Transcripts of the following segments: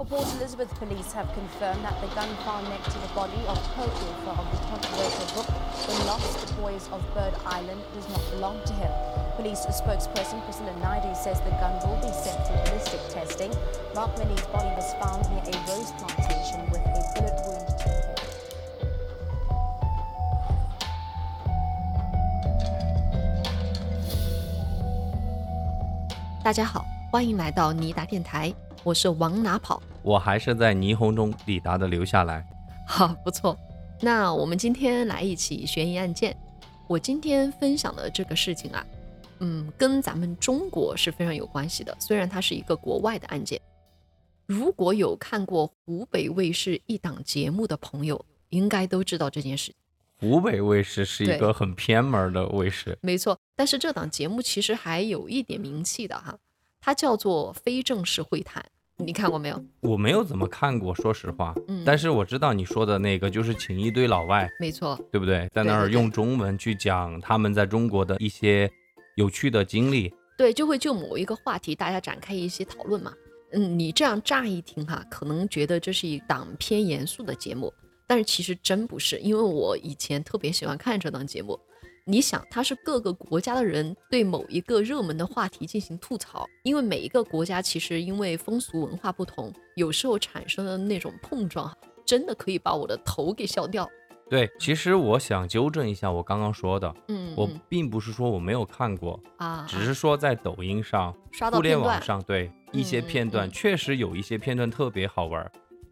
Well, Port Elizabeth police have confirmed that the gun found next to the body of co-author of the controversial book, The Lost Boys of Bird Island, does not belong to him. Police spokesperson Priscilla Naidu says the guns will be sent to ballistic testing. Mark Millie's body was found near a rose plantation with a bullet wound to the head. 大家好，欢迎来到尼达电台，我是往哪跑。 我还是在霓虹中抵达的留下来。好，不错。那我们今天来一起悬疑案件。我今天分享的这个事情啊，嗯，跟咱们中国是非常有关系的，虽然它是一个国外的案件。如果有看过湖北卫视一档节目的朋友，应该都知道这件事。湖北卫视是一个很偏门的卫视，没错，但是这档节目其实还有一点名气的哈，它叫做非正式会谈，你看过没有？我没有怎么看过，说实话。嗯但是我知道你说的那个就是请一堆老外，没错，对不对？在那儿用中文去讲他们在中国的一些有趣的经历。对，就会就某一个话题大家展开一些讨论嘛。嗯，你这样乍一听哈，可能觉得这是一档偏严肃的节目，但是其实真不是，因为我以前特别喜欢看这档节目。你想，它是各个国家的人对某一个热门的话题进行吐槽，因为每一个国家其实因为风俗文化不同，有时候产生的那种碰撞，真的可以把我的头给笑掉。对，其实我想纠正一下我刚刚说的，嗯，我嗯并不是说我没有看过，啊，只是说在抖音上、刷到互联，网上，对一些片段嗯确实有一些片段特别好玩儿，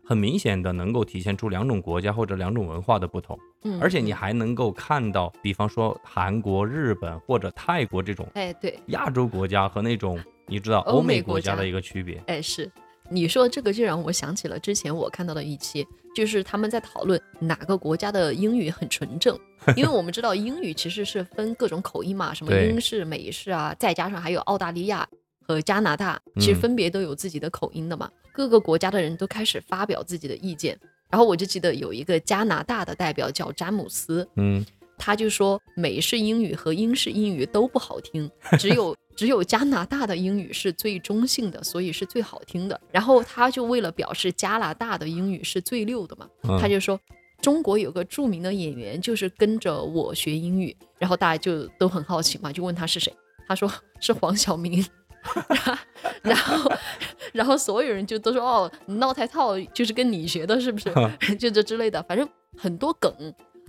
很明显的能够体现出两种国家或者两种文化的不同。嗯而且你嗯还能够看到，比方说韩国、日本或者泰国这种哎对，亚洲国家和那种 你知道欧欧美国家的一个区别。哎，是你说这个就让我想起了之前我看到的一期，就是他们在讨论哪个国家的英语很纯正，因为我们知道英语其实是分各种口音嘛，什么英式、美式啊，再加上还有澳大利亚和加拿大，其实嗯分别都有自己的口音的嘛。各个国家的人都开始发表自己的意见，然后我就记得有一个加拿大的代表叫詹姆斯，嗯，他就说美式英语和英式英语都不好听，只有只有加拿大的英语是最中性的，所以是最好听的。然后他就为了表示加拿大的英语是最溜的嘛，嗯他就说中国有个著名的演员就是跟着我学英语，然后大家就都很好奇嘛，就问他是谁，他说是黄晓明。然后，然后所有人就都说哦，你闹太套就是跟你学的，是不是？就这之类的，反正很多梗。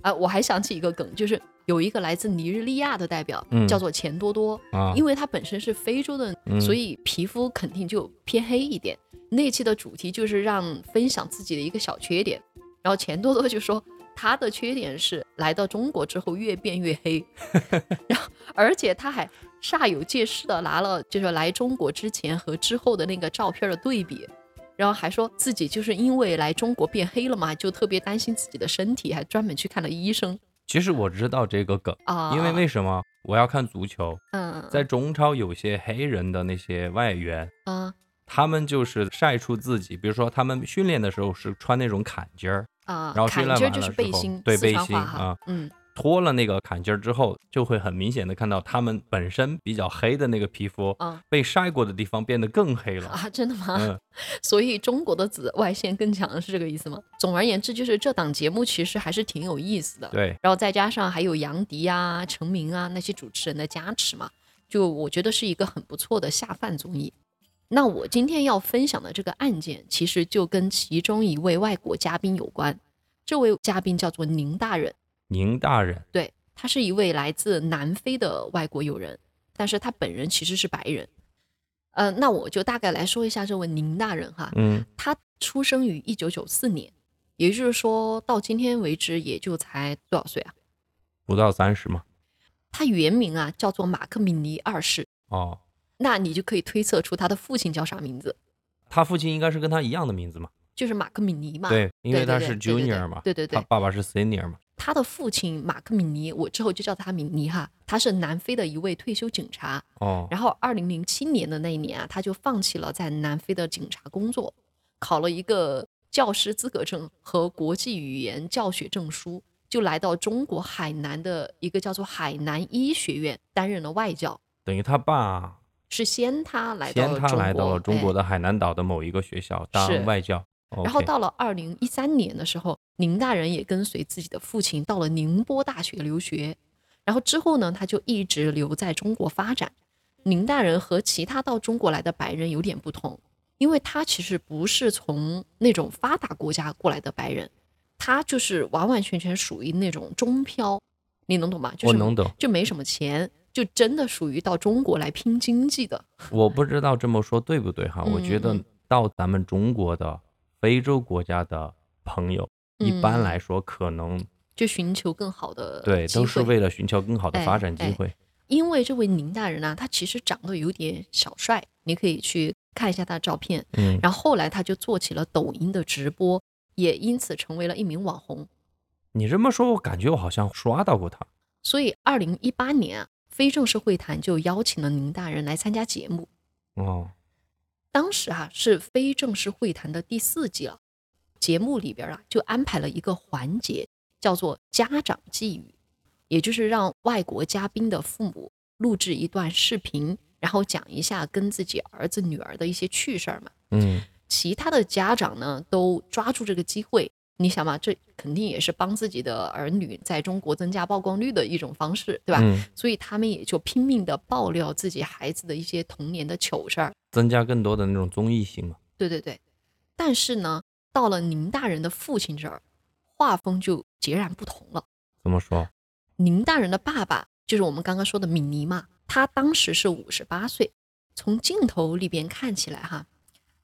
啊。我还想起一个梗，就是有一个来自尼日利亚的代表，嗯。叫做钱多多，啊，因为他本身是非洲的，嗯。所以皮肤肯定就偏黑一点。那期的主题就是让分享自己的一个小缺点，然后钱多多就说他的缺点是来到中国之后越变越黑，然后而且他还煞有介事的拿了就是来中国之前和之后的那个照片的对比。然后还说自己就是因为来中国变黑了嘛，就特别担心自己的身体，还专门去看了医生其实我知道这个梗，啊。因为为什么我要看足球？嗯在中超有些黑人的那些外援，啊他们就是晒出自己，比如说他们训练的时候是穿那种坎肩儿，啊，然后训练完了之后背心，对背心啊，嗯脱了那个坎肩儿之后，就会很明显的看到他们本身比较黑的那个皮肤啊被晒过的地方变得更黑了。啊，真的吗？嗯，所以中国的紫外线更强是这个意思吗？总而言之，就是这档节目其实还是挺有意思的。对，然后再加上还有杨迪啊、陈明啊那些主持人的加持嘛，就我觉得是一个很不错的下饭综艺。那我今天要分享的这个案件，其实就跟其中一位外国嘉宾有关。这位嘉宾叫做宁大人，宁大人，对他是一位来自南非的外国友人，但是他本人其实是白人。呃，那我就大概来说一下这位宁大人哈，嗯他出生于一九九四年，也就是说到今天为止也就才多少岁啊？不到三十嘛。他原名啊叫做马克米尼二世，哦，那你就可以推测出他的父亲叫啥名字，他父亲应该是跟他一样的名字嘛？就是马克米尼嘛。对，因为他是 junior 嘛，对对对他爸爸是 senior 嘛。他的父亲马克米尼，我之后就叫他米尼哈，他是南非的一位退休警察。哦，然后，二零零七年的那一年啊，他就放弃了在南非的警察工作，考了一个教师资格证和国际语言教学证书，就来到中国海南的一个叫做海南医学院担任了外教。等于他爸是先他来到先他了中国，来到了中国哎的海南岛的某一个学校当外教，然后到了二零一三年的时候，宁大人也跟随自己的父亲到了宁波大学留学，然后之后呢，他就一直留在中国发展。宁大人和其他到中国来的白人有点不同，因为他其实不是从那种发达国家过来的白人，他就是完完全全属于那种中漂，你能懂吗？就是我能懂，就没什么钱，就真的属于到中国来拼经济的。我不知道这么说对不对哈？我觉得到咱们中国的非洲国家的朋友，一般嗯来说可能就寻求更好的对都是为了寻求更好的哎发展机哎会。因为这位宁大人呢、他其实长得有点小帅，你可以去看一下他的照片。嗯，然后后来他就做起了抖音的直播，也因此成为了一名网红。你这么说，我感觉我好像刷到过他。所以，二零一八年啊，非正式会谈就邀请了宁大人来参加节目。哦，当时啊是非正式会谈的第四季了，节目里边啊就安排了一个环节，叫做家长寄语，也就是让外国嘉宾的父母录制一段视频，然后讲一下跟自己儿子女儿的一些趣事儿嘛。嗯，其他的家长呢都抓住这个机会，你想嘛，这肯定也是帮自己的儿女在中国增加曝光率的一种方式，对吧？嗯，所以他们也就拼命的爆料自己孩子的一些童年的糗事儿。增加更多的那种综艺性嘛。对对对，但是呢，到了宁大人的父亲这儿，画风就截然不同了。怎么说？宁大人的爸爸就是我们刚刚说的米尼嘛，他当时是五十八岁，从镜头里边看起来哈，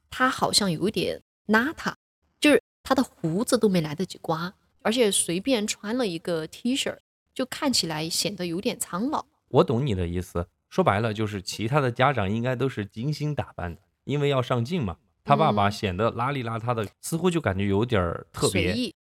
他好像有一点邋遢，就是他的胡子都没来得及刮，而且随便穿了一个 T 恤，就看起来显得有点苍老。我懂你的意思，说白了就是其他的家长应该都是精心打扮的，因为要上镜嘛。他爸爸嗯显得邋里邋遢的，似乎就感觉有点儿特别。随意。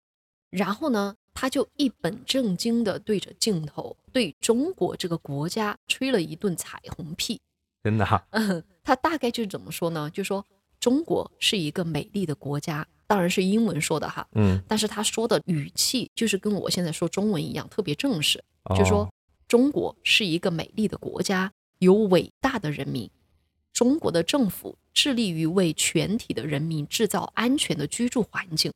然后呢，他就一本正经的对着镜头，对中国这个国家吹了一顿彩虹屁。真的啊、嗯，他大概就是怎么说呢？就说中国是一个美丽的国家，当然是英文说的哈，嗯，但是他说的语气就是跟我现在说中文一样，特别正式。就说哦中国是一个美丽的国家，有伟大的人民。中国的政府致力于为全体的人民制造安全的居住环境。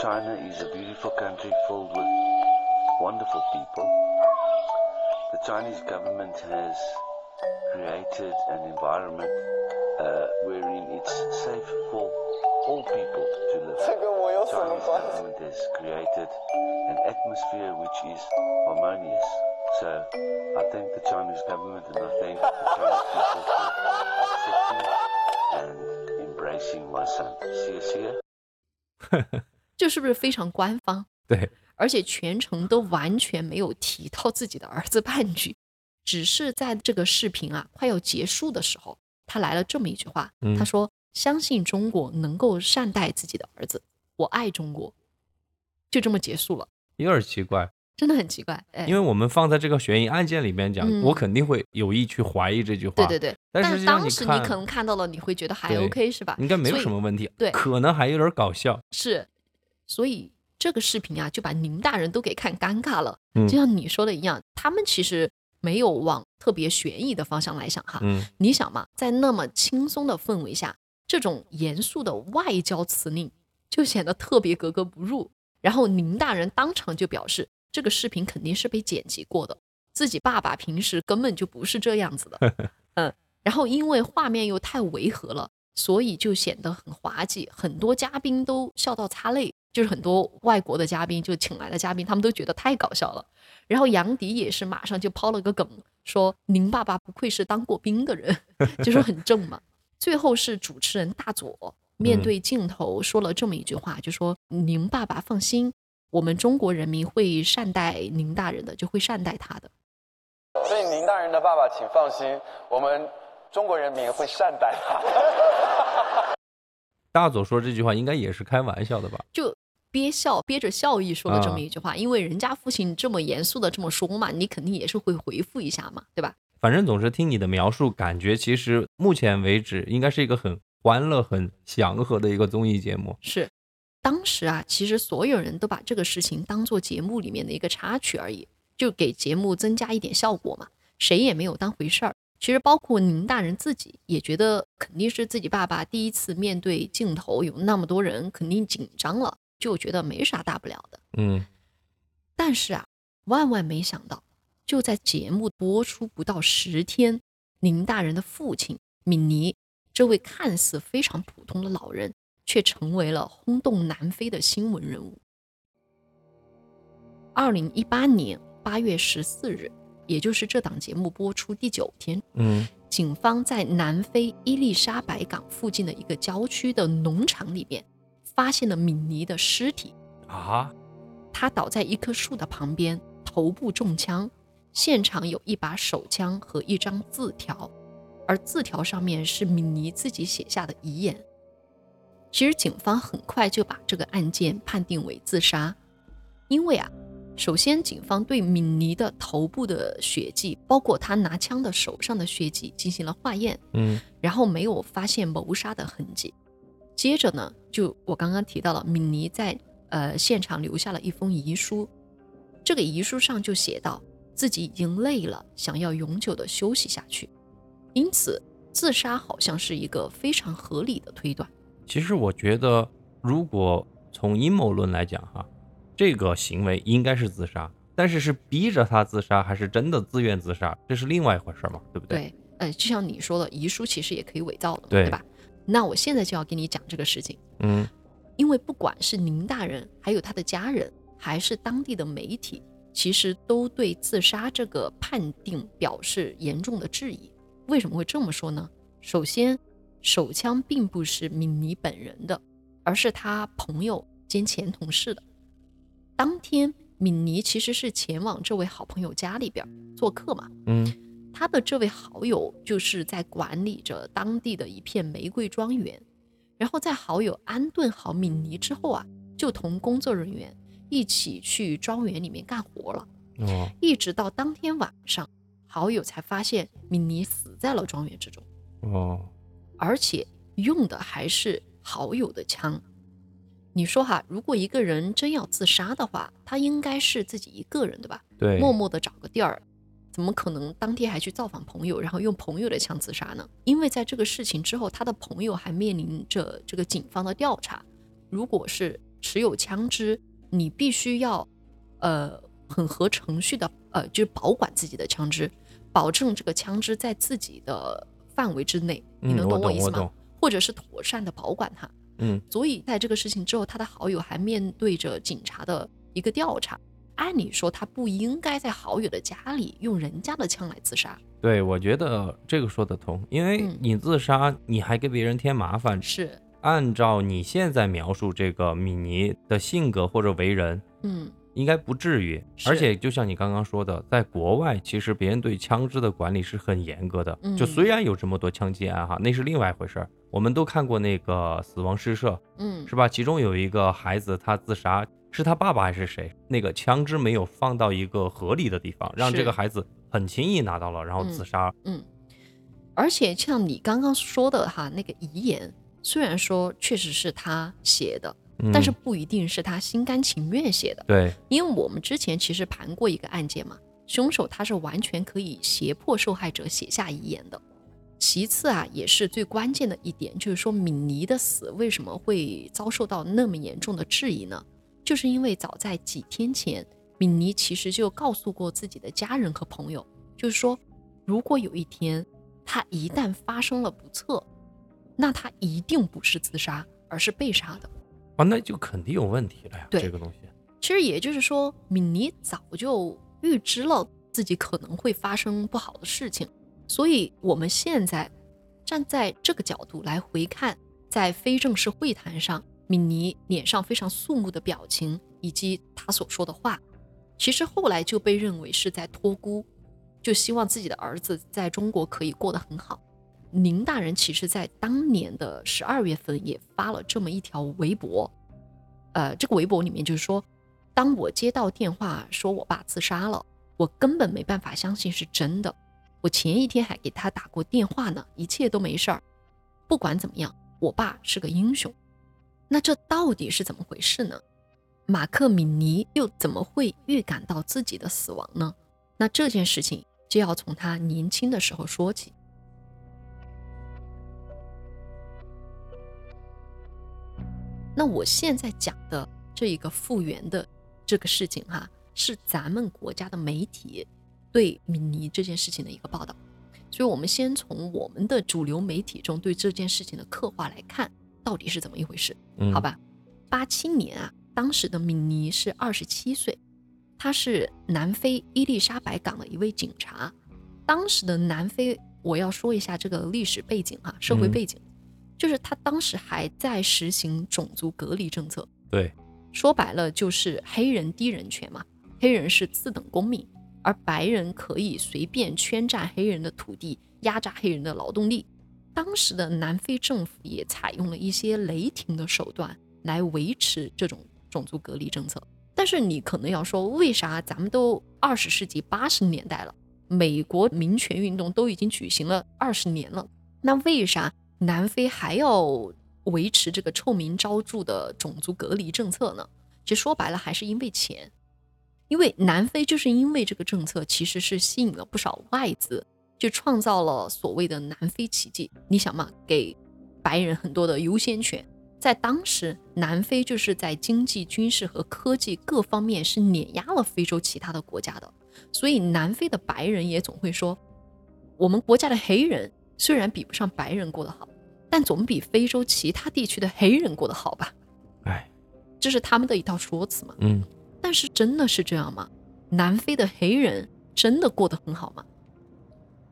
China is a beautiful country filled with wonderful people. The Chinese government has created an environment uh, wherein it's safe for all people to live. 这跟我有 The 什么 Chinese 关系？government has created an atmosphere which is harmonious. So I thank the Chinese government and I thank the Chinese people for accepting and embracing my son. See you, see you. 这是不是非常官方？对，而且全程都完全没有提到自己的儿子半句，只是在这个视频啊快要结束的时候，他来了这么一句话，嗯他说：“相信中国能够善待自己的儿子，我爱中国。”就这么结束了，有点奇怪，真的很奇怪。哎，因为我们放在这个悬疑案件里面讲，嗯我肯定会有意去怀疑这句话。对对对，但实际上当时你可能看到了，你会觉得还 OK 是吧？应该没有什么问题，对可能还有点搞笑。是，所以这个视频啊，就把宁大人都给看尴尬了。嗯就像你说的一样，他们其实没有往特别悬疑的方向来想哈。嗯，你想嘛，在那么轻松的氛围下，这种严肃的外交辞令就显得特别格格不入。然后林大人当场就表示，这个视频肯定是被剪辑过的，自己爸爸平时根本就不是这样子的。嗯，然后因为画面又太违和了，所以就显得很滑稽，很多嘉宾都笑到擦泪。就是很多外国的嘉宾，就请来的嘉宾，他们都觉得太搞笑了。然后杨迪也是马上就抛了个梗，说：“林爸爸不愧是当过兵的人，就是很正嘛。”最后是主持人大佐面对镜头说了这么一句话，就说：“您爸爸放心，我们中国人民会善待您大人的，就会善待他的。所以宁大人的爸爸，请放心，我们中国人民会善待他。大佐说这句话应该也是开玩笑的吧？”就憋笑，憋着笑意说了这么一句话，因为人家父亲这么严肃的这么说嘛，你肯定也是会回复一下嘛，对吧？反正总是听你的描述，感觉其实目前为止应该是一个很欢乐、很祥和的一个综艺节目。是，当时啊，其实所有人都把这个事情当做节目里面的一个插曲而已，就给节目增加一点效果嘛，谁也没有当回事儿。其实包括宁大人自己也觉得肯定是自己爸爸第一次面对镜头，有那么多人，肯定紧张了，就觉得没啥大不了的。嗯但是啊，万万没想到，就在节目播出不到十天，林大人的父亲敏尼，这位看似非常普通的老人，却成为了轰动南非的新闻人物。二零一八年八月十四日，也就是这档节目播出第九天，嗯警方在南非伊丽莎白港附近的一个郊区的农场里边，发现了敏尼的尸体。啊，他倒在一棵树的旁边，头部中枪，现场有一把手枪和一张字条，而字条上面是敏妮自己写下的遗言。其实警方很快就把这个案件判定为自杀，因为啊，首先警方对敏妮的头部的血迹，包括他拿枪的手上的血迹进行了化验，嗯然后没有发现谋杀的痕迹。接着呢，就我刚刚提到了，敏妮在呃现场留下了一封遗书，这个遗书上就写到自己已经累了，想要永久的休息下去，因此自杀好像是一个非常合理的推断。其实我觉得，如果从阴谋论来讲哈，这个行为应该是自杀，但是是逼着他自杀，还是真的自愿自杀，这是另外一回事嘛，对不对？对，呃，就像你说的，遗书其实也可以伪造的，对对吧？那我现在就要跟你讲这个事情。嗯因为不管是宁大人，还有他的家人，还是当地的媒体，其实都对自杀这个判定表示严重的质疑。为什么会这么说呢？首先，手枪并不是敏尼本人的，而是他朋友兼前同事的。当天，敏尼其实是前往这位好朋友家里边做客嘛，嗯他的这位好友就是在管理着当地的一片玫瑰庄园，然后在好友安顿好敏尼之后啊，就同工作人员一起去庄园里面干活了，哦一直到当天晚上，好友才发现米妮死在了庄园之中，哦，而且用的还是好友的枪。你说哈，如果一个人真要自杀的话，他应该是自己一个人，对吧？对，默默的找个地儿，怎么可能当天还去造访朋友，然后用朋友的枪自杀呢？因为在这个事情之后，他的朋友还面临着这个警方的调查。如果是持有枪支，你必须要，呃，很合程序的，呃，就是保管自己的枪支，保证这个枪支在自己的范围之内。你嗯，能我懂我意思吗？懂，或者是妥善的保管它。嗯所以在这个事情之后，他的好友还面对着警察的一个调查。按理说，他不应该在好友的家里用人家的枪来自杀。对，我觉得这个说得通，因为嗯你自杀，你还给别人添麻烦。是，按照你现在描述这个米妮的性格或者为人，嗯，应该不至于。而且就像你刚刚说的，在国外，其实别人对枪支的管理是很严格的。就嗯虽然有这么多枪击案哈，那是另外一回事儿。我们都看过那个死亡诗社，嗯，是吧？其中有一个孩子他自杀，是他爸爸还是谁？那个枪支没有放到一个合理的地方，让这个孩子很轻易拿到了，然后自杀。嗯，而且像你刚刚说的哈，那个遗言，虽然说确实是他写的，嗯但是不一定是他心甘情愿写的。对，因为我们之前其实盘过一个案件嘛，凶手他是完全可以胁迫受害者写下遗言的。其次啊，也是最关键的一点，就是说敏妮的死为什么会遭受到那么严重的质疑呢？就是因为早在几天前，敏妮其实就告诉过自己的家人和朋友，就是说，如果有一天他一旦发生了不测，那他一定不是自杀，而是被杀的。啊，那就肯定有问题了呀，对这个东西。其实也就是说，米尼早就预知了自己可能会发生不好的事情，所以我们现在站在这个角度来回看，在非正式会谈上，米尼脸上非常肃穆的表情以及他所说的话，其实后来就被认为是在托孤，就希望自己的儿子在中国可以过得很好。宁大人其实在当年的十二月份也发了这么一条微博，呃，这个微博里面就是说，当我接到电话说我爸自杀了，我根本没办法相信是真的。我前一天还给他打过电话呢，一切都没事儿。不管怎么样，我爸是个英雄。那这到底是怎么回事呢？马克·米尼又怎么会预感到自己的死亡呢？那这件事情就要从他年轻的时候说起。那我现在讲的这一个复原的这个事情哈、是咱们国家的媒体对米尼这件事情的一个报道。所以，我们先从我们的主流媒体中对这件事情的刻画来看，到底是怎么一回事？嗯，好，吧，八七年啊，当时的米尼是二十七岁，他是南非伊丽莎白港的一位警察。当时的南非，我要说一下这个历史背景哈、社会嗯背景，就是他当时还在实行种族隔离政策，对，说白了就是黑人低人权嘛，黑人是次等公民，而白人可以随便圈占黑人的土地，压榨黑人的劳动力。当时的南非政府也采用了一些雷霆的手段来维持这种种族隔离政策。但是你可能要说，为啥咱们都二十世纪八十年代了，美国民权运动都已经举行了二十年了，那为啥南非还要维持这个臭名昭著的种族隔离政策呢？其实说白了还是因为钱，因为南非就是因为这个政策其实是吸引了不少外资，就创造了所谓的南非奇迹。你想嘛，给白人很多的优先权，在当时南非就是在经济、军事和科技各方面是碾压了非洲其他的国家的，所以南非的白人也总会说，我们国家的黑人虽然比不上白人过得好，但总比非洲其他地区的黑人过得好吧？哎，这是他们的一套说辞嘛。嗯，但是真的是这样吗？南非的黑人真的过得很好吗？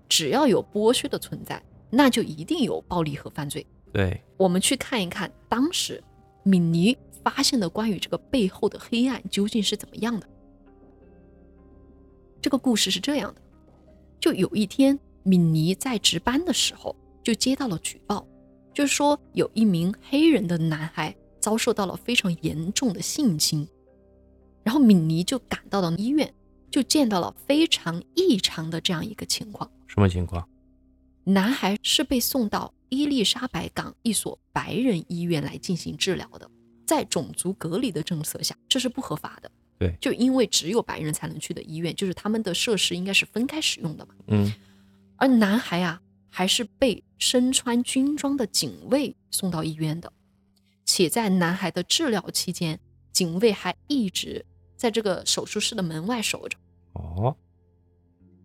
只要有剥削的存在，那就一定有暴力和犯罪。对，我们去看一看当时敏尼发现的关于这个背后的黑暗究竟是怎么样的。这个故事是这样的：就有一天，敏尼在值班的时候，就接到了举报，就是说有一名黑人的男孩遭受到了非常严重的性侵，然后敏尼就赶到了医院，就见到了非常异常的这样一个情况。什么情况？男孩是被送到伊丽莎白港一所白人医院来进行治疗的，在种族隔离的政策下，这是不合法的。对就因为只有白人才能去的医院，就是他们的设施应该是分开使用的嘛。嗯，而男孩啊，还是被身穿军装的警卫送到医院的，且在男孩的治疗期间，警卫还一直在这个手术室的门外守着。哦，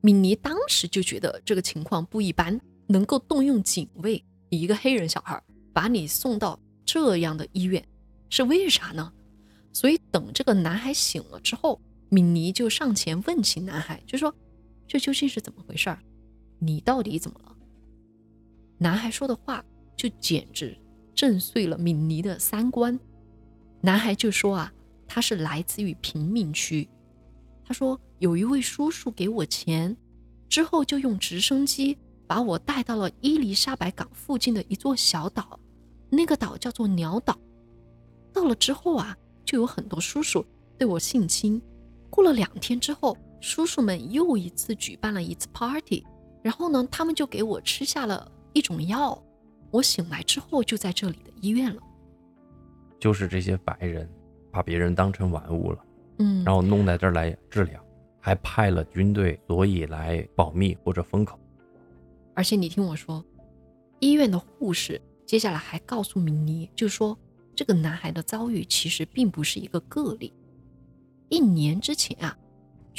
米妮当时就觉得这个情况不一般，能够动用警卫，一个黑人小孩把你送到这样的医院，是为啥呢？所以等这个男孩醒了之后，米妮就上前问起男孩，就说：“这究竟是怎么回事儿？你到底怎么了？”男孩说的话就简直震碎了敏妮的三观。男孩就说啊，他是来自于贫民区，他说有一位叔叔给我钱，之后就用直升机把我带到了伊丽莎白港附近的一座小岛，那个岛叫做鸟岛。到了之后啊，就有很多叔叔对我性侵。过了两天之后，叔叔们又一次举办了一次 party，然后呢，他们就给我吃下了一种药。我醒来之后就在这里的医院了。就是这些白人把别人当成玩物了，嗯，然后弄在这儿来治疗，还派了军队，所以来保密或者封口。而且你听我说，医院的护士接下来还告诉米妮，就说这个男孩的遭遇其实并不是一个个例。一年之前啊，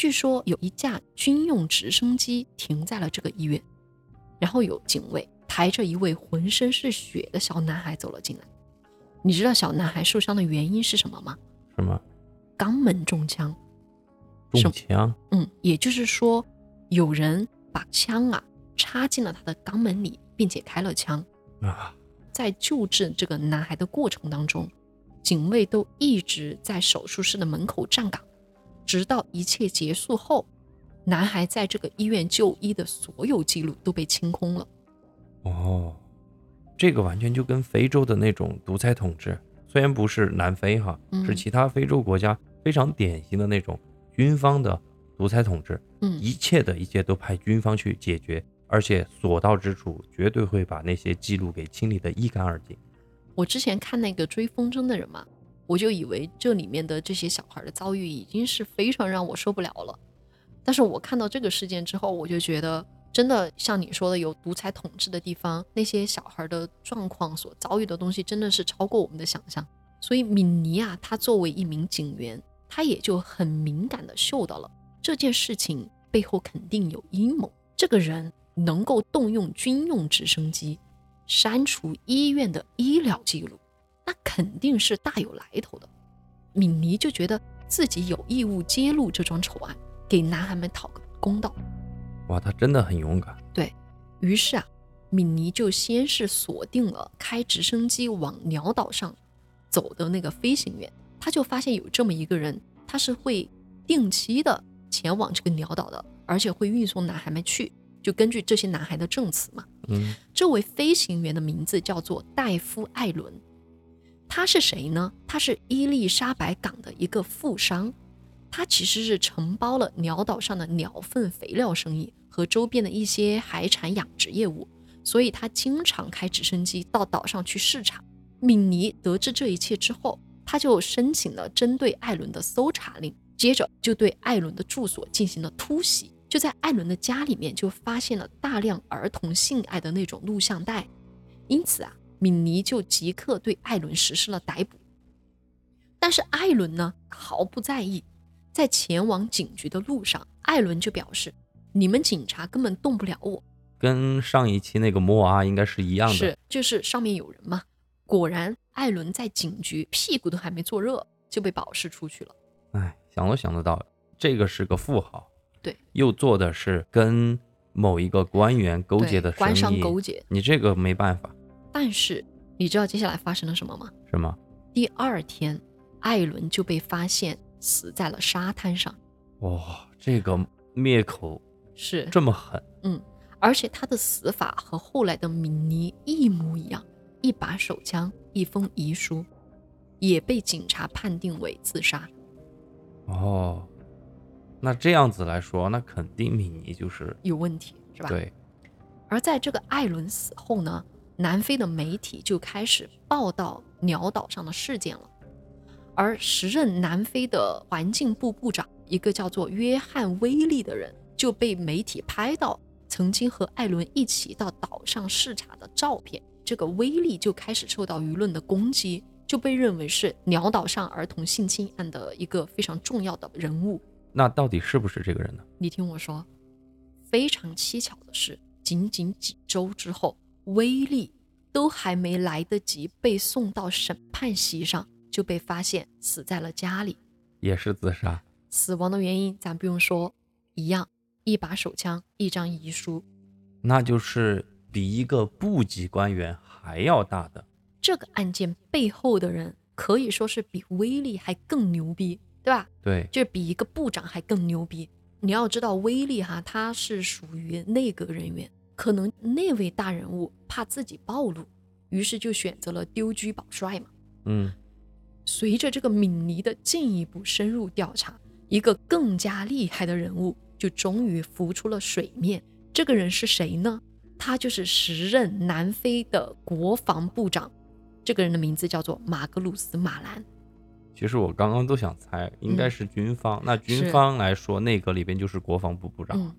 据说有一架军用直升机停在了这个医院，然后有警卫抬着一位浑身是血的小男孩走了进来。你知道小男孩受伤的原因是什么吗？什么肛门中枪。中枪？嗯，也就是说，有人把枪啊插进了他的肛门里，并且开了枪。啊，在救治这个男孩的过程当中，警卫都一直在手术室的门口站岗，直到一切结束后，男孩在这个医院就医的所有记录都被清空了。哦，这个完全就跟非洲的那种独裁统治，虽然不是南非哈，嗯是其他非洲国家非常典型的那种军方的独裁统治，嗯一切的一切都派军方去解决，而且所到之处绝对会把那些记录给清理得一干二净。我之前看那个追风筝的人嘛，我就以为这里面的这些小孩的遭遇已经是非常让我受不了了。但是我看到这个事件之后，我就觉得，真的像你说的，有独裁统治的地方，那些小孩的状况所遭遇的东西，真的是超过我们的想象。所以敏尼啊，他作为一名警员，他也就很敏感的嗅到了这件事情背后肯定有阴谋。这个人能够动用军用直升机删除医院的医疗记录，那肯定是大有来头的。敏尼就觉得自己有义务揭露这桩丑案，给男孩们讨个公道。哇，他真的很勇敢。对于是啊，敏尼就先是锁定了开直升机往鸟岛上走的那个飞行员，他就发现有这么一个人，他是会定期的前往这个鸟岛的，而且会运送男孩们去。就根据这些男孩的证词嘛，嗯，这位飞行员的名字叫做戴夫·艾伦，他是谁呢？他是伊丽莎白港的一个富商，他其实是承包了鸟岛上的鸟粪肥料生意和周边的一些海产养殖业务，所以他经常开直升机到岛上去视察。敏尼得知这一切之后，他就申请了针对艾伦的搜查令，接着就对艾伦的住所进行了突袭。就在艾伦的家里面，就发现了大量儿童性爱的那种录像带，因此啊，敏尼就即刻对艾伦实施了逮捕。但是艾伦呢，毫不在意，在前往警局的路上，艾伦就表示：“你们警察根本动不了我。”跟上一期那个摩阿应该是一样的。是，就是上面有人嘛。果然，艾伦在警局屁股都还没坐热，就被保释出去了。哎，想都想得到，这个是个富豪。对，又做的是跟某一个官员勾结的官商勾结，你这个没办法。但是你知道接下来发生了什么吗？什么？第二天，艾伦就被发现死在了沙滩上。哇，这个灭口是这么狠。嗯，而且他的死法和后来的米尼一模一样，一把手枪，一封遗书，也被警察判定为自杀。哦。那这样子来说，那肯定米尼就是有问题，是吧？对。而在这个艾伦死后呢，南非的媒体就开始报道鸟岛上的事件了。而时任南非的环境部部长，一个叫做约翰·威利的人，就被媒体拍到曾经和艾伦一起到岛上视察的照片。这个威利就开始受到舆论的攻击，就被认为是鸟岛上儿童性侵案的一个非常重要的人物。那到底是不是这个人呢？你听我说，非常蹊跷的是，仅仅几周之后，威力都还没来得及被送到审判席上，就被发现死在了家里，也是自杀。死亡的原因咱不用说，一样，一把手枪，一张遗书，那就是比一个部级官员还要大的。这个案件背后的人可以说是比威力还更牛逼。对吧？对，就是比一个部长还更牛逼。你要知道，威力哈他是属于内阁人员，可能那位大人物怕自己暴露，于是就选择了丢车保帅嘛。嗯，随着这个敏尼的进一步深入调查，一个更加厉害的人物就终于浮出了水面。这个人是谁呢？他就是时任南非的国防部长，这个人的名字叫做马格鲁斯·马兰。其实我刚刚都想猜，应该是军方。那军方来说，内阁里边就是国防部部长。嗯，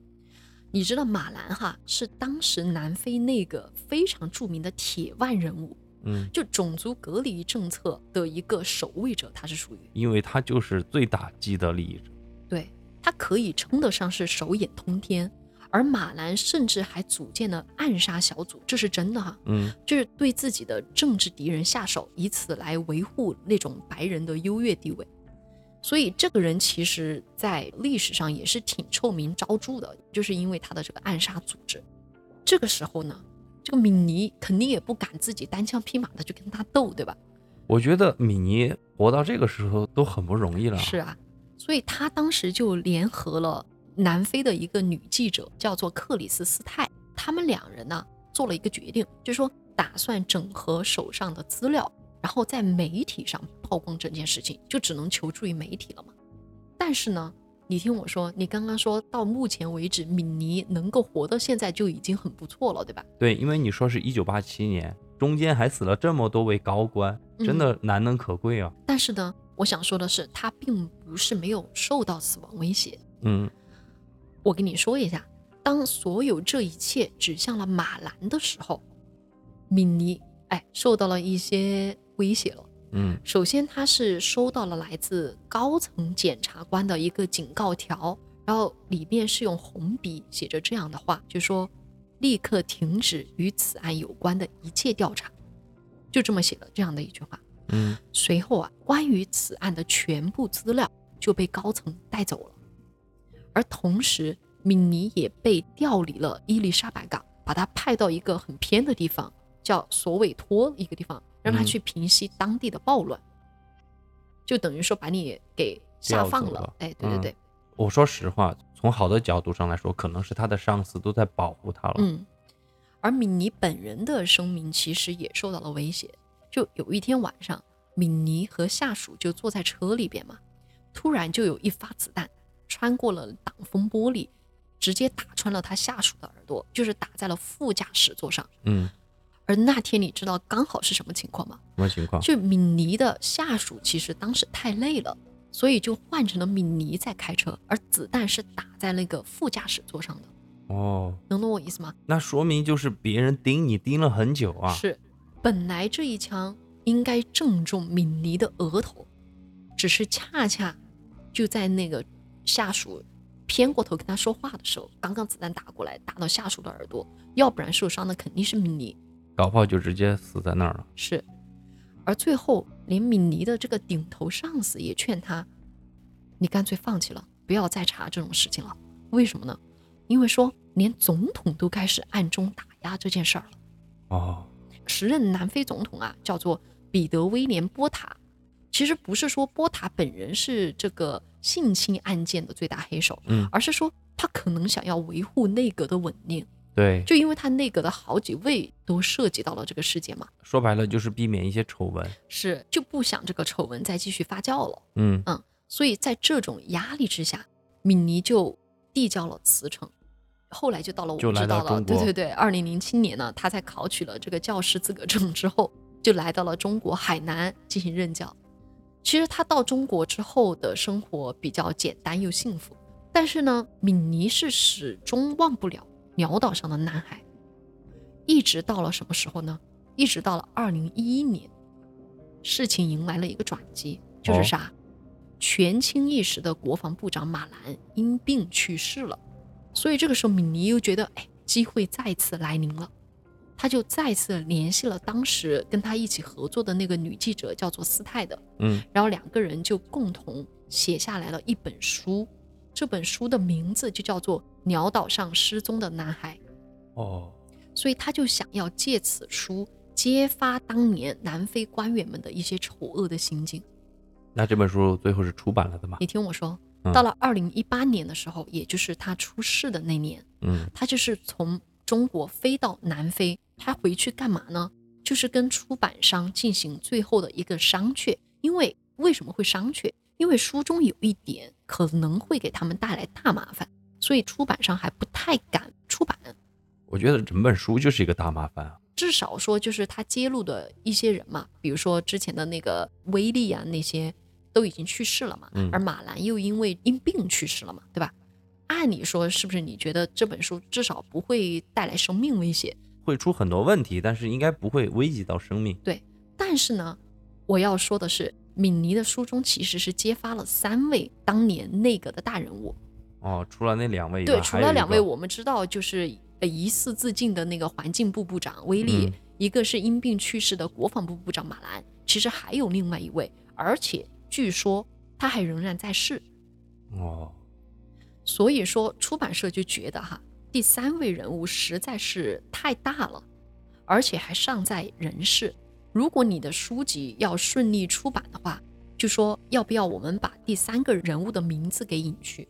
你知道马兰哈是当时南非那个非常著名的铁腕人物。嗯，就种族隔离政策的一个守卫者，他是属于，因为他就是最打击的利益者。对他可以称得上是手眼通天。而马兰甚至还组建了暗杀小组，这是真的哈，嗯，就是对自己的政治敌人下手，以此来维护那种白人的优越地位。所以这个人其实在历史上也是挺臭名昭著的，就是因为他的这个暗杀组织。这个时候呢，这个米尼肯定也不敢自己单枪匹马的去跟他斗，对吧？我觉得米尼活到这个时候都很不容易了。是啊，所以他当时就联合了。南非的一个女记者叫做克里斯斯泰，他们两人呢做了一个决定，就是说打算整合手上的资料，然后在媒体上曝光整件事情，就只能求助于媒体了嘛。但是呢，你听我说，你刚刚说到目前为止，敏尼能够活到现在就已经很不错了，对吧？对，因为你说是一九八七年，中间还死了这么多位高官，真的难能可贵啊。但是呢，我想说的是，他并不是没有受到死亡威胁。嗯。我跟你说一下，当所有这一切指向了马兰的时候，敏妮哎受到了一些威胁了。嗯。首先，他是收到了来自高层检察官的一个警告条，然后里面是用红笔写着这样的话，就说立刻停止与此案有关的一切调查，就这么写了这样的一句话。嗯。随后啊，关于此案的全部资料就被高层带走了，而同时，敏尼也被调离了伊丽莎白港，把他派到一个很偏的地方，叫索韦托一个地方，让她嗯去平息当地的暴乱，就等于说把你给下放了。了哎，对对嗯对，我说实话，从好的角度上来说，可能是他的上司都在保护他了。嗯，而敏妮本人的声明其实也受到了威胁。就有一天晚上，敏妮和下属就坐在车里边嘛，突然就有一发子弹穿过了挡风玻璃，直接打穿了他下属的耳朵，就是打在了副驾驶座上。嗯，而那天你知道刚好是什么情况吗？什么情况？就敏妮的下属其实当时太累了，所以就换成了敏妮在开车，而子弹是打在那个副驾驶座上的，哦，能懂我意思吗？那说明就是别人盯你盯了很久啊。是，本来这一枪应该正中敏妮的额头，只是恰恰就在那个下属偏过头跟他说话的时候，刚刚子弹打过来，打到下属的耳朵，要不然受伤的肯定是敏妮。搞不好就直接死在那儿了。是，而最后连敏妮的这个顶头上司也劝他，你干脆放弃了，不要再查这种事情了。为什么呢？因为说连总统都开始暗中打压这件事儿了。哦，时任南非总统啊，叫做彼得威廉波塔。其实不是说波塔本人是这个性侵案件的最大黑手，嗯而是说他可能想要维护内阁的稳定，对，就因为他内阁的好几位都涉及到了这个事件嘛，说白了就是避免一些丑闻。是就不想这个丑闻再继续发酵了。嗯嗯所以在这种压力之下，敏妮就递交了辞呈。后来就到了我就来知道了，对对对，二零零七年呢，他在考取了这个教师资格证之后，就来到了中国海南进行任教。其实他到中国之后的生活比较简单又幸福，但是呢，敏妮是始终忘不了鸟岛上的男孩，一直到了什么时候呢？一直到了二零一一年，事情迎来了一个转机，就是哦。啥？权倾一时的国防部长马兰因病去世了，所以这个时候米妮又觉得，哎，机会再次来临了，他就再次联系了当时跟他一起合作的那个女记者，叫做斯泰的，嗯，然后两个人就共同写下来了一本书，这本书的名字就叫做《鸟岛上失踪的男孩》。哦，所以他就想要借此书揭发当年南非官员们的一些丑恶的行径。那这本书最后是出版了的吗？你听我说，嗯到了二零一八年的时候，也就是他出事的那年，嗯他就是从中国飞到南非，他回去干嘛呢？就是跟出版商进行最后的一个商榷。因为为什么会商榷？因为书中有一点可能会给他们带来大麻烦，所以出版商还不太敢出版。我觉得整本书就是一个大麻烦啊。至少说，就是他揭露的一些人嘛，比如说之前的那个威利啊，那些都已经去世了嘛，嗯而马兰又因为因病去世了嘛，对吧？按理说，是不是你觉得这本书至少不会带来生命威胁？会出很多问题，但是应该不会危及到生命。对，但是呢，我要说的是，敏妮的书中其实是揭发了三位当年内阁的大人物，哦，除了那两位，对，除了两位我们知道就是呃疑似自尽的那个环境部部长威利，嗯一个是因病去世的国防部部长马兰，其实还有另外一位，而且据说他还仍然在世。哦，所以说出版社就觉得哈，第三位人物实在是太大了，而且还尚在人世。如果你的书籍要顺利出版的话，就说要不要我们把第三个人物的名字给隐去，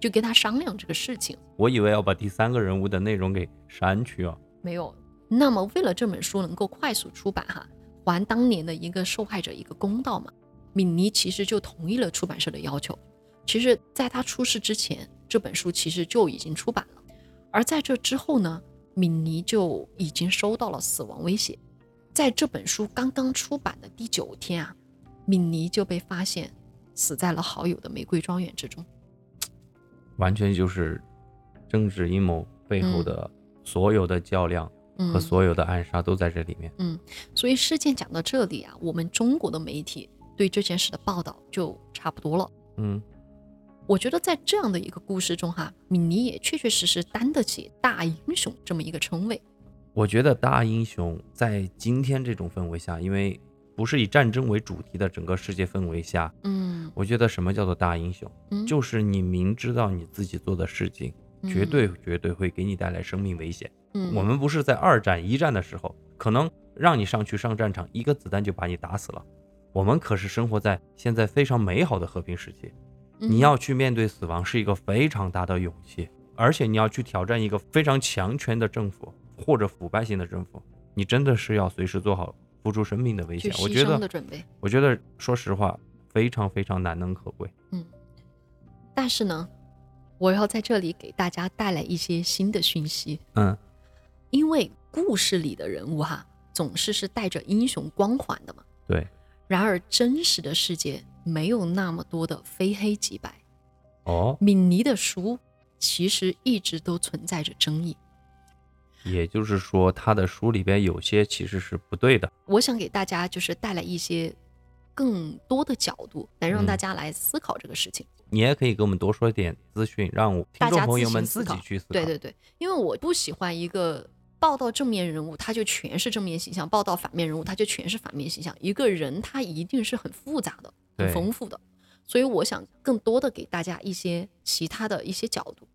就跟他商量这个事情。我以为要把第三个人物的内容给删去啊。没有。那么为了这本书能够快速出版哈，还当年的一个受害者一个公道嘛，敏妮其实就同意了出版社的要求。其实，在他出事之前，这本书其实就已经出版了。而在这之后呢，敏妮就已经收到了死亡威胁。在这本书刚刚出版的第九天啊，敏妮就被发现死在了好友的玫瑰庄园之中。完全就是政治阴谋背后的所有的较量和嗯所有的暗杀都在这里面。嗯，所以事件讲到这里啊，我们中国的媒体对这件事的报道就差不多了。嗯我觉得在这样的一个故事中哈，敏尼也确确实实担得起大英雄这么一个称谓。我觉得大英雄在今天这种氛围下，因为不是以战争为主题的整个世界氛围下，嗯我觉得什么叫做大英雄？嗯，就是你明知道你自己做的事情绝对绝对会给你带来生命危险。嗯，我们不是在二战、一战的时候，可能让你上去上战场，一个子弹就把你打死了。我们可是生活在现在非常美好的和平时期。嗯你要去面对死亡是一个非常大的勇气，而且你要去挑战一个非常强权的政府或者腐败性的政府，你真的是要随时做好付出生命的危险。我觉得，我觉得说实话，非常非常难能可贵。嗯但是呢，我要在这里给大家带来一些新的讯息，嗯，因为故事里的人物哈，总是是带着英雄光环的嘛。对，然而真实的世界没有那么多的非黑即白。哦，敏尼的书其实一直都存在着争议。也就是说，他的书里边有些其实是不对的。我想给大家就是带来一些更多的角度，来让嗯大家来思考这个事情。你也可以给我们多说一点资讯，让我听众朋友们自己去思考。对对对，因为我不喜欢一个报道正面人物，他就全是正面形象；报道反面人物，他就全是反面形象。一个人他一定是很复杂的、很丰富的，所以我想更多的给大家一些其他的一些角度。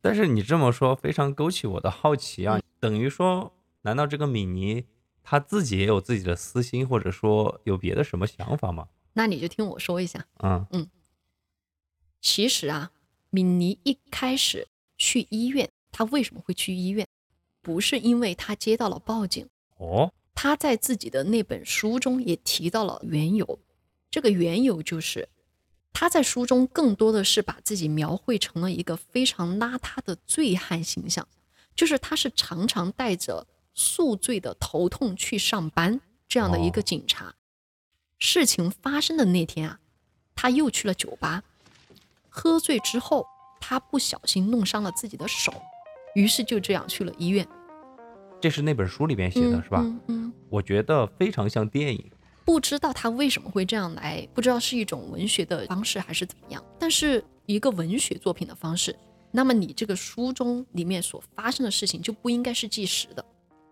但是你这么说，非常勾起我的好奇嗯啊！等于说，难道这个米妮他自己也有自己的私心，或者说有别的什么想法吗？那你就听我说一下。嗯嗯其实啊，米尼一开始去医院，他为什么会去医院？不是因为他接到了报警，哦，他在自己的那本书中也提到了缘由。这个缘由就是他在书中更多的是把自己描绘成了一个非常邋遢的醉汉形象，就是他是常常带着宿醉的头痛去上班这样的一个哦警察。事情发生的那天啊，他又去了酒吧，喝醉之后，他不小心弄伤了自己的手，于是就这样去了医院。这是那本书里面写的，嗯是吧？嗯嗯我觉得非常像电影。不知道他为什么会这样来，不知道是一种文学的方式还是怎么样，但是一个文学作品的方式，那么你这个书中里面所发生的事情就不应该是纪实的，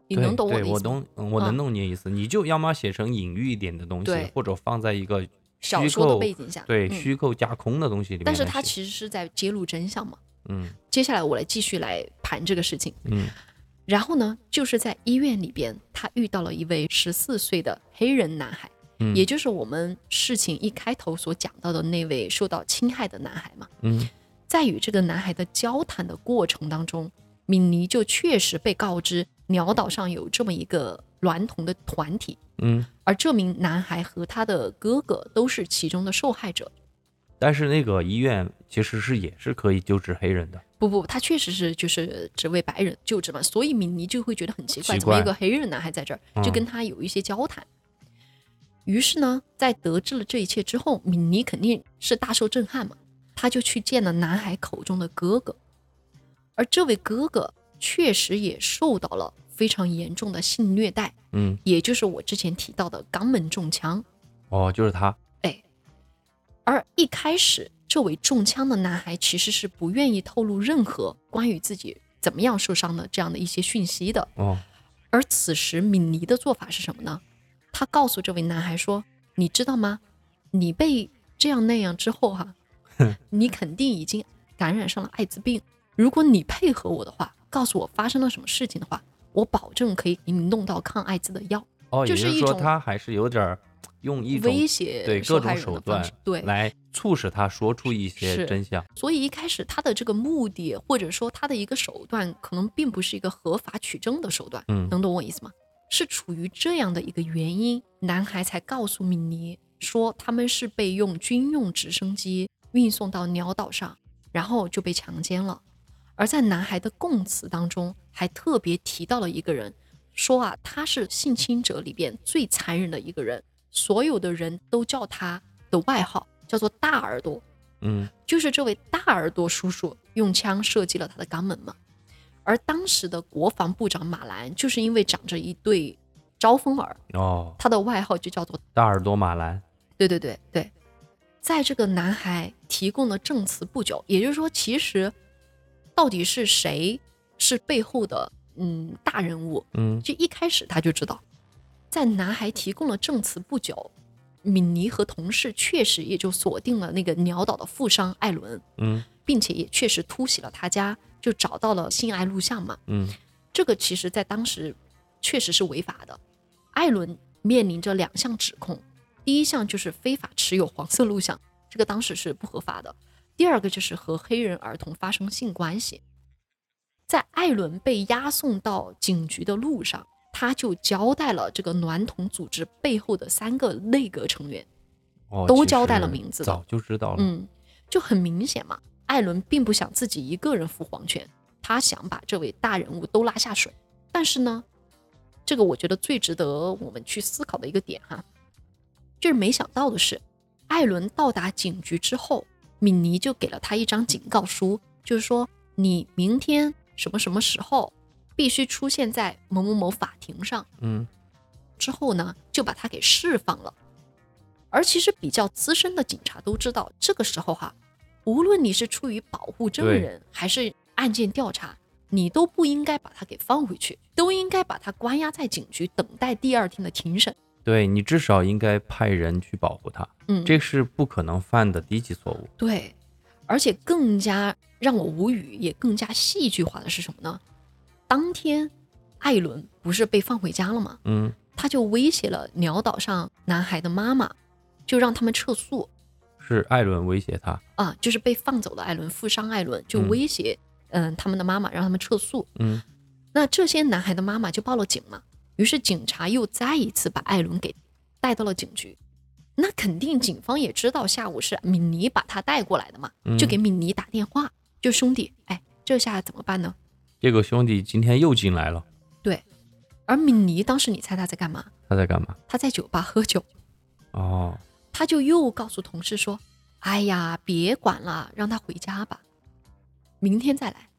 你能懂我的，意思吗？我懂，嗯我能懂你的意思。你就要么写成隐喻一点的东西对，或者放在一个虚小说的背景下，对嗯虚构架空的东西里面但。是它其实是在揭露真相嘛。嗯接下来我来继续来盘这个事情。嗯然后呢，就是在医院里边，他遇到了一位十四岁的黑人男孩，嗯也就是我们事情一开头所讲到的那位受到侵害的男孩嘛。嗯在与这个男孩的交谈的过程当中，敏尼就确实被告知鸟岛上有这么一个娈童的团体，嗯，而这名男孩和他的哥哥都是其中的受害者。但是那个医院其实是也是可以救治黑人的。不不，他确实是就是只为白人救治嘛，所以敏尼就会觉得很奇怪，奇怎么一个黑人男孩在这儿，嗯就跟他有一些交谈。于是呢，在得知了这一切之后，敏尼肯定是大受震撼嘛，他就去见了男孩口中的哥哥，而这位哥哥确实也受到了非常严重的性虐待，嗯，也就是我之前提到的肛门中枪。哦，就是他。哎，而一开始，这位中枪的男孩其实是不愿意透露任何关于自己怎么样受伤的这样的一些讯息的。哦，而此时，敏妮的做法是什么呢？他告诉这位男孩说：“你知道吗？你被这样那样之后哈、你肯定已经感染上了艾滋病。如果你配合我的话，告诉我发生了什么事情的话，我保证可以给你弄到抗艾滋的药。哦，也就是说他还是有点儿用一种威胁对各种手段对来促使他说出一些真相。所以一开始他的这个目的，或者说他的一个手段，可能并不是一个合法取证的手段，嗯能懂我意思吗？是处于这样的一个原因，男孩才告诉米妮说他们是被用军用直升机运送到鸟岛上，然后就被强奸了。而在男孩的供词当中，还特别提到了一个人，说啊，他是性侵者里边最残忍的一个人，所有的人都叫他的外号叫做大耳朵。嗯就是这位大耳朵叔叔用枪射击了他的肛门嘛。而当时的国防部长马兰就是因为长着一对招风耳，哦，他的外号就叫做大耳朵马兰，对对对对，在这个男孩提供的证词不久，也就是说，其实到底是谁是背后的嗯大人物，嗯就一开始他就知道，在男孩提供了证词不久，敏妮和同事确实也就锁定了那个鸟岛的富商艾伦，嗯并且也确实突袭了他家，就找到了性爱录像嘛。嗯这个其实在当时确实是违法的。艾伦面临着两项指控，第一项就是非法持有黄色录像，这个当时是不合法的；第二个就是和黑人儿童发生性关系。在艾伦被押送到警局的路上，他就交代了这个暖童组织背后的三个内阁成员，哦，都交代了名字早就知道了。嗯，就很明显嘛，艾伦并不想自己一个人负黄泉，他想把这位大人物都拉下水。但是呢，这个我觉得最值得我们去思考的一个点哈，就是没想到的是，艾伦到达警局之后，敏尼就给了他一张警告书，就是说你明天什么什么时候必须出现在某某某法庭上。嗯之后呢，就把他给释放了。而其实比较资深的警察都知道，这个时候哈，无论你是出于保护证人还是案件调查，你都不应该把他给放回去，都应该把他关押在警局，等待第二天的庭审。对你至少应该派人去保护他，嗯，这是不可能犯的低级错误。对，而且更加让我无语，也更加戏剧化的是什么呢？当天，艾伦不是被放回家了吗？嗯他就威胁了鸟岛上男孩的妈妈，就让他们撤诉是艾伦威胁他。啊，就是被放走的艾伦负伤艾伦就嗯威胁嗯、他们的妈妈，让他们撤诉。嗯那这些男孩的妈妈就报了警嘛，于是警察又再一次把艾伦给带到了警局。那肯定警方也知道下午是敏尼把他带过来的嘛，嗯就给敏尼打电话，就兄弟，哎，这下怎么办呢？这个兄弟今天又进来了，对，而敏尼当时你猜他在干嘛？他在干嘛？他在酒吧喝酒。哦，他就又告诉同事说：“哎呀，别管了，让他回家吧，明天再来。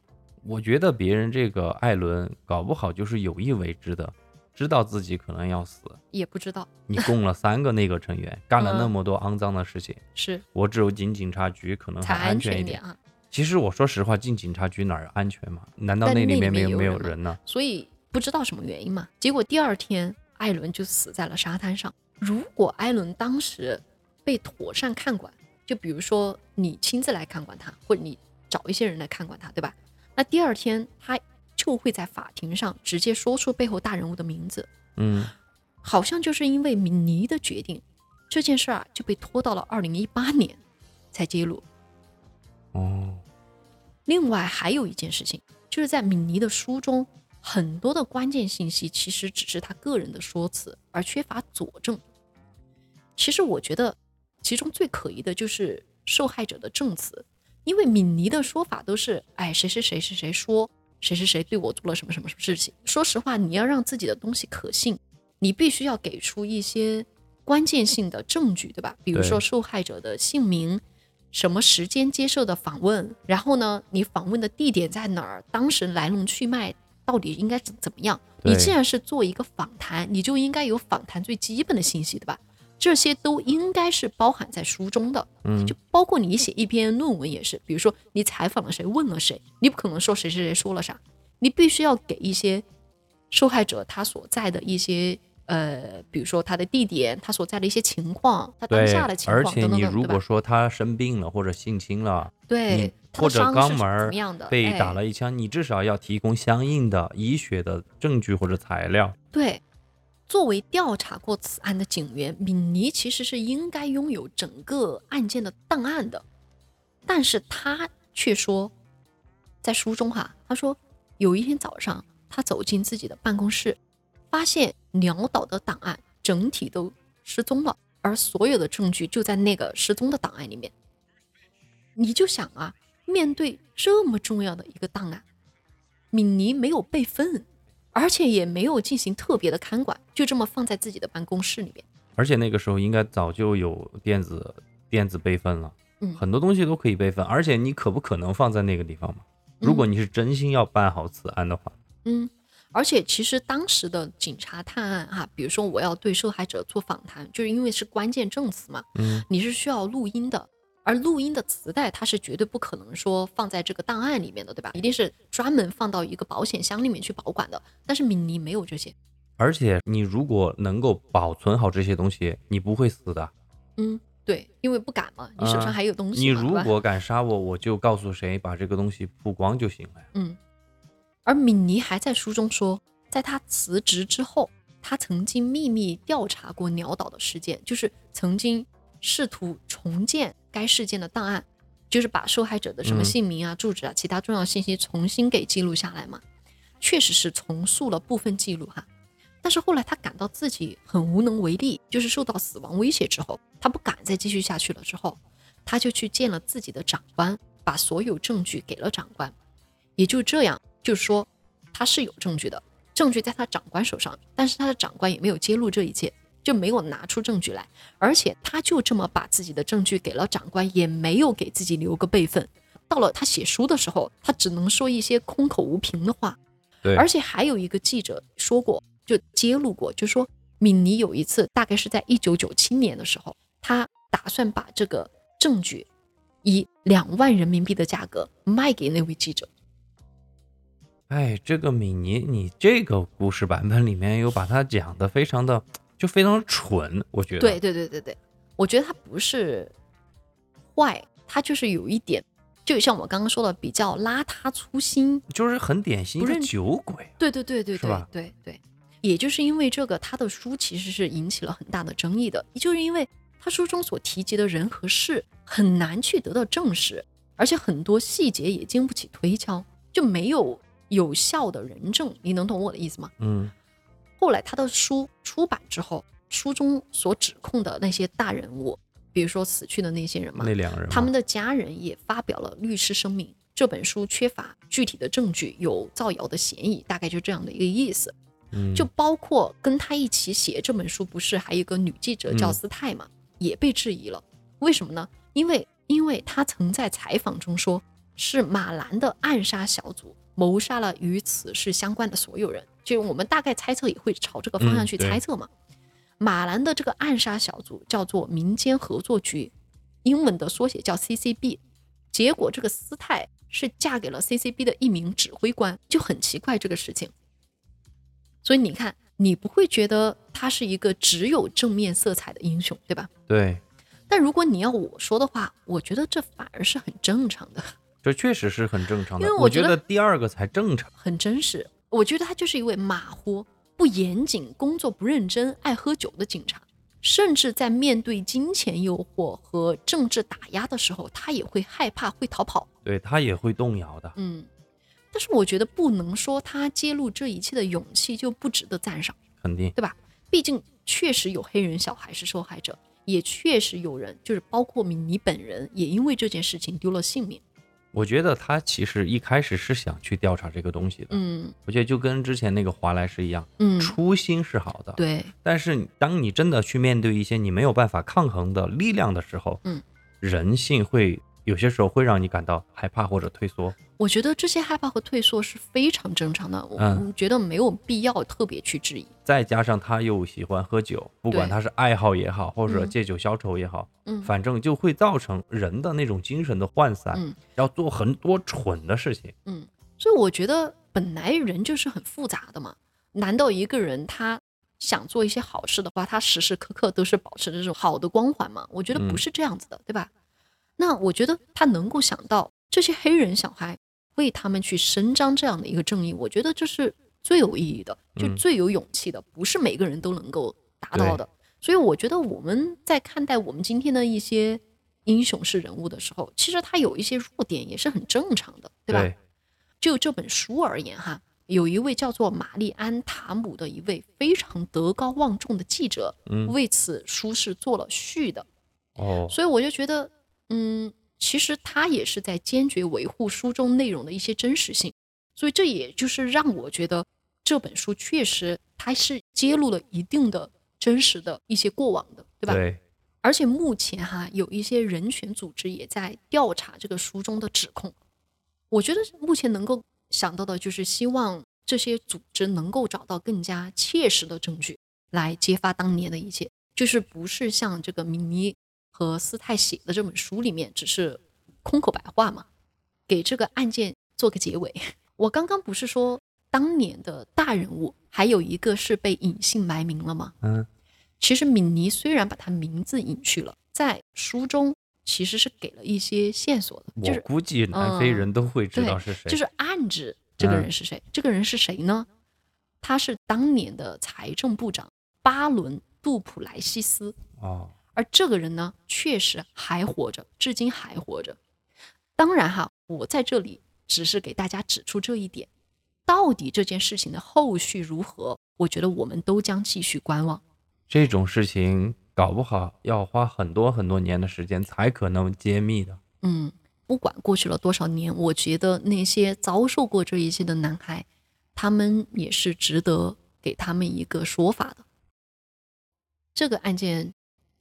我觉得别人这个艾伦搞不好就是有意为之的，知道自己可能要死。”也不知道你供了三个那个成员，干了那嗯么多肮脏的事情，是我只有进警察局可能还才安全一点。啊。其实我说实话，进警察局哪儿安全嘛？难道那里面没有没有人呢？所以不知道什么原因嘛。结果第二天，艾伦就死在了沙滩上。如果艾伦当时被妥善看管，就比如说你亲自来看管他，或者你找一些人来看管他，对吧？那第二天他就会在法庭上直接说出背后大人物的名字。嗯，好像就是因为敏尼的决定，这件事儿啊就被拖到了二零一八年才揭露。哦，另外还有一件事情，就是在敏尼的书中，很多的关键信息其实只是他个人的说辞，而缺乏佐证。其实我觉得，其中最可疑的就是受害者的证词，因为敏尼的说法都是，哎，谁谁谁谁谁说，谁谁谁对我做了什么什么什么事情。说实话，你要让自己的东西可信，你必须要给出一些关键性的证据，对吧？比如说受害者的姓名。什么时间接受的访问，然后呢，你访问的地点在哪儿，当时来龙去脉到底应该怎怎么样？你既然是做一个访谈，你就应该有访谈最基本的信息，对吧？这些都应该是包含在书中的，嗯就包括你写一篇论文也是，比如说你采访了谁，问了谁，你不可能说谁谁谁说了啥，你必须要给一些受害者他所在的一些呃，比如说他的地点，他所在的一些情况，他当下的，情况等等等，且你如？果说他生病了或者性侵了，对或者肛门？被打哎了一枪，你至少要提供相应的医学的证据或者材料。对，作为调查过此案的警员，敏尼其实是应该拥有整个案件的档案的，但是他却说，在书中哈，他说有一天早上，他走进自己的办公室，发现鸟岛的档案整体都失踪了，而所有的证据就在那个失踪的档案里面。你就想啊，面对这么重要的一个档案，敏尼没有备份，而且也没有进行特别的看管，就这么放在自己的办公室里面。而且那个时候应该早就有电子电子备份了。嗯很多东西都可以备份，而且你可不可能放在那个地方嘛？如果你是真心要办好此案的话，嗯，而且其实当时的警察探案哈，比如说我要对受害者做访谈，就是因为是关键证词嘛，嗯，你是需要录音的，而录音的磁带它是绝对不可能说放在这个档案里面的，对吧？一定是专门放到一个保险箱里面去保管的。但是敏尼没有这些，而且你如果能够保存好这些东西，你不会死的。嗯，对，因为不敢嘛，你手上啊还有东西你如果敢杀我，我就告诉谁把这个东西曝光就行了。嗯，而敏尼还在书中说，在他辞职之后，他曾经秘密调查过鸟岛的事件，就是曾经试图重建该事件的档案，就是把受害者的什么嗯姓名啊、住址啊、其他重要信息重新给记录下来嘛。确实是重塑了部分记录哈，但是后来他感到自己很无能为力，就是受到死亡威胁之后，他不敢再继续下去了之后，他就去见了自己的长官，把所有证据给了长官。也就这样，就是说他是有证据的，证据在他长官手上，但是他的长官也没有揭露这一切，就没有拿出证据来，而且他就这么把自己的证据给了长官，也没有给自己留个备份。到了他写书的时候，他只能说一些空口无凭的话。对，而且还有一个记者说过，就揭露过，就说敏尼有一次，大概是在一九九七年的时候，他打算把这个证据以两万人民币的价格卖给那位记者。哎，这个米尼，你这个故事版本里面有把它讲的非常的，就非常蠢，我觉得。对对对对对，我觉得他不是坏，他就是有一点，就像我刚刚说的，比较邋遢粗心。就是很典型一个酒鬼。对对对对对对对，也就是因为这个，他的书其实是引起了很大的争议的，也就是因为他书中所提及的人和事很难去得到证实，而且很多细节也经不起推敲，就没有有效的人证。你能懂我的意思吗？嗯，后来他的书出版之后，书中所指控的那些大人物，比如说死去的那些人嘛，那两个人，他们的家人也发表了律师声明，这本书缺乏具体的证据，有造谣的嫌疑，大概就这样的一个意思。嗯就包括跟他一起写这本书，不是还有一个女记者叫嗯斯泰嘛，也被质疑了。为什么呢？因为因为他曾在采访中说，是马兰的暗杀小组谋杀了与此事相关的所有人。就我们大概猜测也会朝这个方向去猜测嘛。马兰的这个暗杀小组叫做民间合作局，英文的缩写叫 CCB。结果这个斯泰是嫁给了 CCB 的一名指挥官，就很奇怪这个事情。所以你看，你不会觉得他是一个只有正面色彩的英雄，对吧？对，但如果你要我说的话，我觉得这反而是很正常的，这确实是很正常的。因为我觉得觉得第二个才正常。很真实。我觉得他就是一位马虎、不严谨、工作不认真、爱喝酒的警察，甚至在面对金钱诱惑和政治打压的时候，他也会害怕、会逃跑。对他也会动摇的。嗯，但是我觉得不能说他揭露这一切的勇气就不值得赞赏。肯定。对吧？毕竟确实有黑人小孩是受害者，也确实有人，就是包括敏尼本人，也因为这件事情丢了性命。我觉得他其实一开始是想去调查这个东西的。嗯我觉得就跟之前那个华莱士一样，嗯，初心是好的。。对，但是当你真的去面对一些你没有办法抗衡的力量的时候，嗯，人性会有些时候会让你感到害怕或者退缩。我觉得这些害怕和退缩是非常正常的，我嗯觉得没有必要特别去质疑。再加上他又喜欢喝酒，不管对他是爱好也好，或者嗯借酒消愁也好，嗯，反正就会造成人的那种精神的涣散，嗯要做很多蠢的事情。嗯，所以我觉得本来人就是很复杂的嘛。难道一个人他想做一些好事的话，他时时刻刻都是保持着这种好的光环吗？我觉得不嗯是这样子的，对吧？那我觉得他能够想到这些黑人小孩为他们去伸张这样的一个正义，我觉得这是最有意义的，就嗯。最有勇气的，不是每个人都能够达到的。所以我觉得我们在看待我们今天的一些英雄式人物的时候，其实他有一些弱点也是很正常的，对吧？对？就这本书而言，哈，有一位叫做玛丽安·塔姆的一位非常德高望重的记者，嗯。为此书是做了序的，哦，所以我就觉得，嗯，其实他也是在坚决维护书中内容的一些真实性，所以这也就是让我觉得这本书确实它是揭露了一定的真实的一些过往的，对吧？对，而且目前哈有一些人权组织也在调查这个书中的指控。我觉得目前能够想到的就是希望这些组织能够找到更加切实的证据来揭发当年的一切，就是不是像这个米尼和斯泰写的这本书里面只是空口白话嘛，给这个案件做个结尾。我刚刚不是说当年的大人物还有一个是被隐姓埋名了吗？嗯，其实敏尼虽然把他名字隐去了，在书中其实是给了一些线索的，就是我估计南非人都会知道是谁，就是暗指这个人是谁。这个人是谁呢？他是当年的财政部长巴伦·杜普莱西斯，哦，而这个人呢，确实还活着，至今还活着。当然哈，我在这里只是给大家指出这一点，到底这件事情的后续如何，我觉得我们都将继续观望。这种事情搞不好要花很多很多年的时间才可能揭秘的。嗯，不管过去了多少年，我觉得那些遭受过这一切的男孩，他们也是值得给他们一个说法的。这个案件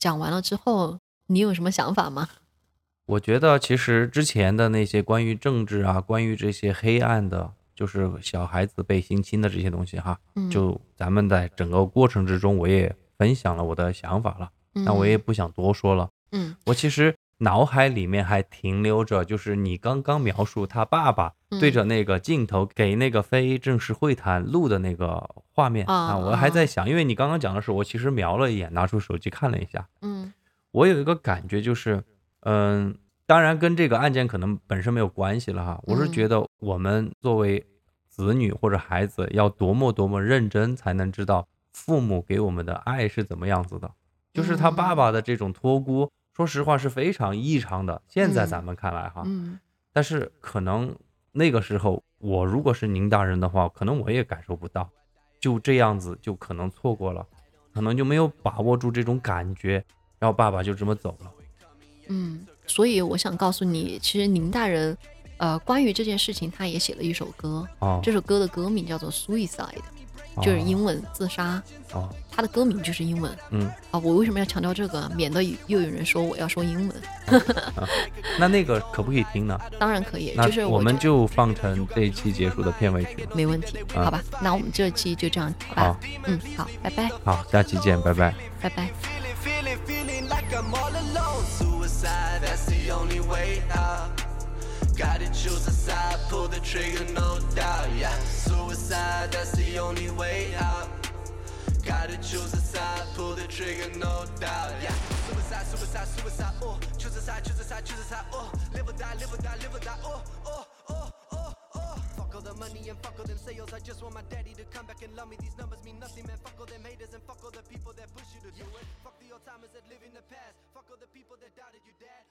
讲完了之后，你有什么想法吗？我觉得其实之前的那些关于政治啊，关于这些黑暗的，就是小孩子被性侵的这些东西哈，嗯就咱们在整个过程之中，我也分享了我的想法了，那我也不想多说了。嗯我其实脑海里面还停留着，就是你刚刚描述他爸爸嗯对着那个镜头给那个非正式会谈录的那个画面啊啊，我还在想，因为你刚刚讲的时候，我其实瞄了一眼，拿出手机看了一下，嗯我有一个感觉就是，嗯，当然跟这个案件可能本身没有关系了哈。我是嗯觉得我们作为子女或者孩子，要多么多么认真，才能知道父母给我们的爱是怎么样子的。就是他爸爸的这种托孤，说实话是非常异常的。现在嗯咱们看来哈，嗯但是可能那个时候我如果是您大人的话，可能我也感受不到，就这样子就可能错过了，可能就没有把握住这种感觉，然后爸爸就这么走了。嗯，所以我想告诉你，其实宁大人，呃，关于这件事情，他也写了一首歌，哦，这首歌的歌名叫做《Suicide》，就是英文自杀，哦，他的歌名就是英文。嗯，啊，我为什么要强调这个？免得又有人说我要说英文。那那个可不可以听呢？当然可以，就是我们就放成这一期结束的片尾曲。没问题，啊好吧？那我们这期就这样，好吧好？嗯，好，拜拜，好，下期见，拜拜。拜拜。feeling, feeling like I'm all alone. Suicide, that's the only way out. Gotta choose a side, pull the trigger, no doubt. Yeah, suicide, that's the only way out. Gotta choose a side, pull the trigger, no doubt. Yeah, suicide, suicide, suicide. Oh, choose a side, choose a side, choose a side. Oh, live or die, live or die, live or die. Oh, oh, oh, oh, oh. Fuck all the money and fuck all them sales. I just want my daddy to come back and love me. These numbers mean nothing, man. Fuck all them haters and fuck all the people that push you to do it. Fuck the old timers that live in the past. Fuck all the people that doubted you, dad.